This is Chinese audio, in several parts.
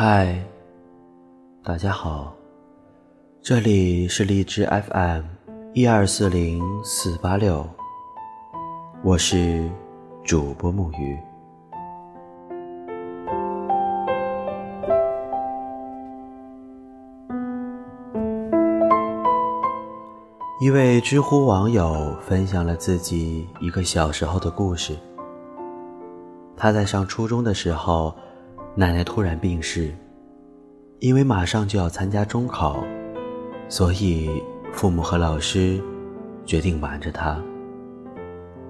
嗨，大家好，这里是荔枝 FM 一二四零四八六，我是主播木鱼。一位知乎网友分享了自己一个小时候的故事。他在上初中的时候，奶奶突然病逝，因为马上就要参加中考，所以父母和老师决定瞒着他。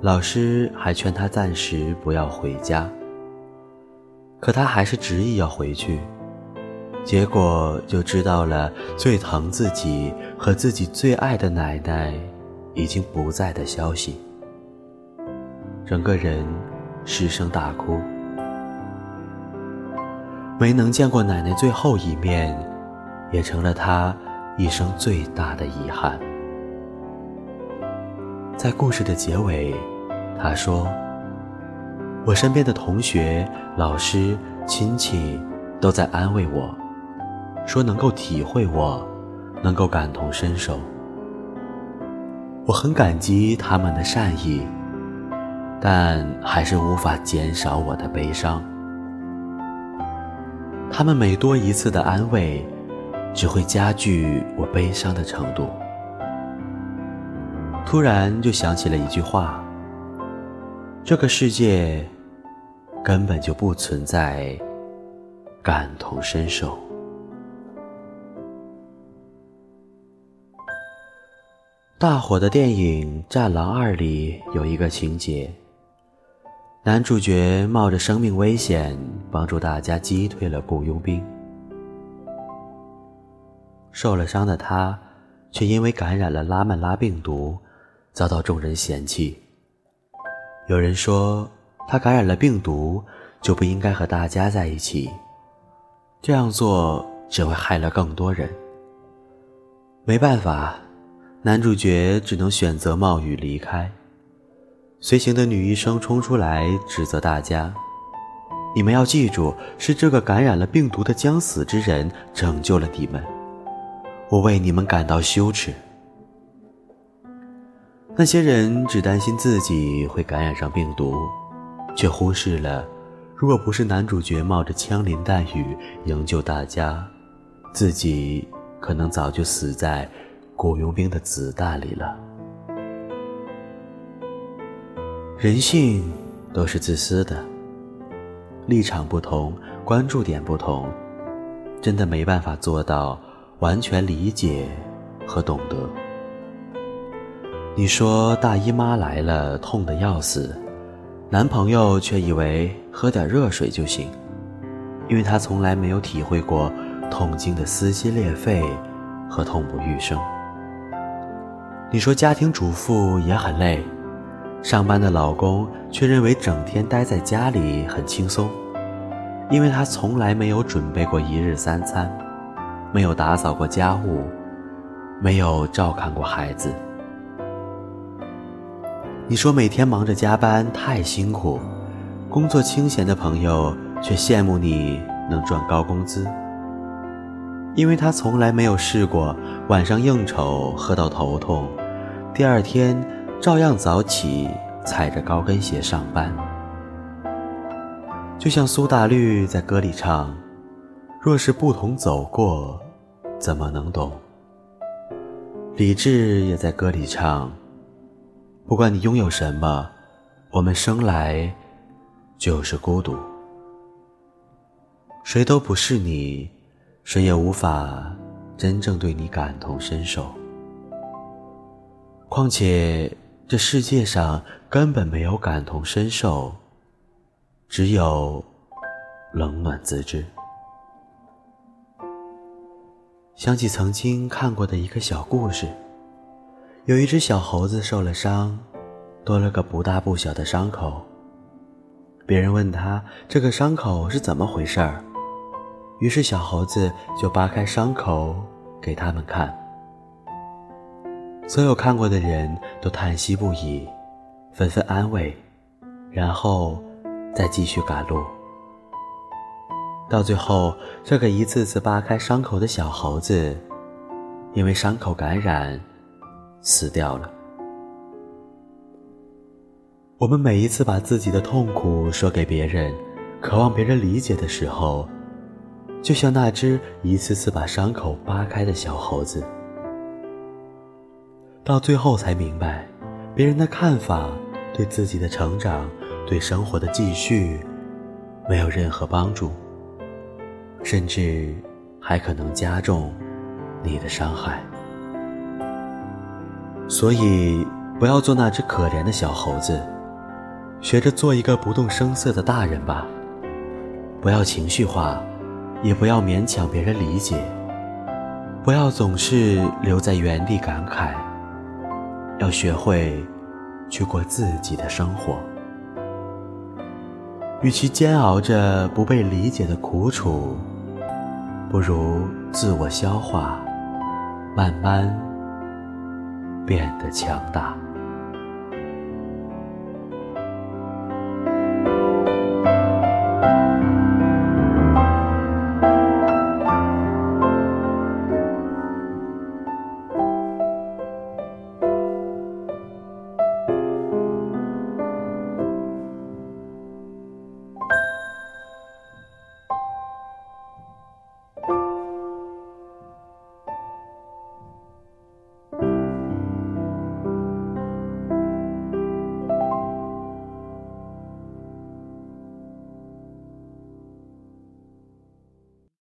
老师还劝他暂时不要回家，可他还是执意要回去。结果就知道了最疼自己和自己最爱的奶奶已经不在的消息，整个人失声大哭。没能见过奶奶最后一面，也成了他一生最大的遗憾。在故事的结尾，他说：“我身边的同学、老师、亲戚都在安慰我。”说能够体会我，能够感同身受，我很感激他们的善意，但还是无法减少我的悲伤。他们每多一次的安慰，只会加剧我悲伤的程度。突然就想起了一句话：这个世界根本就不存在感同身受。大火的电影《战狼二》里有一个情节，男主角冒着生命危险帮助大家击退了雇佣兵，受了伤的他却因为感染了拉曼拉病毒，遭到众人嫌弃。有人说他感染了病毒就不应该和大家在一起，这样做只会害了更多人。没办法。男主角只能选择冒雨离开。随行的女医生冲出来指责大家：“你们要记住，是这个感染了病毒的将死之人拯救了你们，我为你们感到羞耻。”那些人只担心自己会感染上病毒，却忽视了，如果不是男主角冒着枪林弹雨营救大家，自己可能早就死在。雇佣兵的子弹里了。人性都是自私的，立场不同，关注点不同，真的没办法做到完全理解和懂得。你说大姨妈来了，痛得要死，男朋友却以为喝点热水就行，因为他从来没有体会过痛经的撕心裂肺和痛不欲生。你说家庭主妇也很累，上班的老公却认为整天待在家里很轻松，因为他从来没有准备过一日三餐，没有打扫过家务，没有照看过孩子。你说每天忙着加班太辛苦，工作清闲的朋友却羡慕你能赚高工资。因为他从来没有试过晚上应酬喝到头痛，第二天照样早起踩着高跟鞋上班。就像苏打绿在歌里唱：“若是不同走过，怎么能懂？”李志也在歌里唱：“不管你拥有什么，我们生来就是孤独，谁都不是你。”谁也无法真正对你感同身受。况且，这世界上根本没有感同身受，只有冷暖自知。想起曾经看过的一个小故事，有一只小猴子受了伤，多了个不大不小的伤口。别人问他这个伤口是怎么回事儿。于是，小猴子就扒开伤口给他们看。所有看过的人都叹息不已，纷纷安慰，然后再继续赶路。到最后，这个一次次扒开伤口的小猴子，因为伤口感染，死掉了。我们每一次把自己的痛苦说给别人，渴望别人理解的时候，就像那只一次次把伤口扒开的小猴子，到最后才明白，别人的看法对自己的成长、对生活的继续，没有任何帮助。甚至还可能加重你的伤害，所以不要做那只可怜的小猴子，学着做一个不动声色的大人吧。不要情绪化，也不要勉强别人理解，不要总是留在原地感慨，要学会去过自己的生活。与其煎熬着不被理解的苦楚，不如自我消化，慢慢变得强大。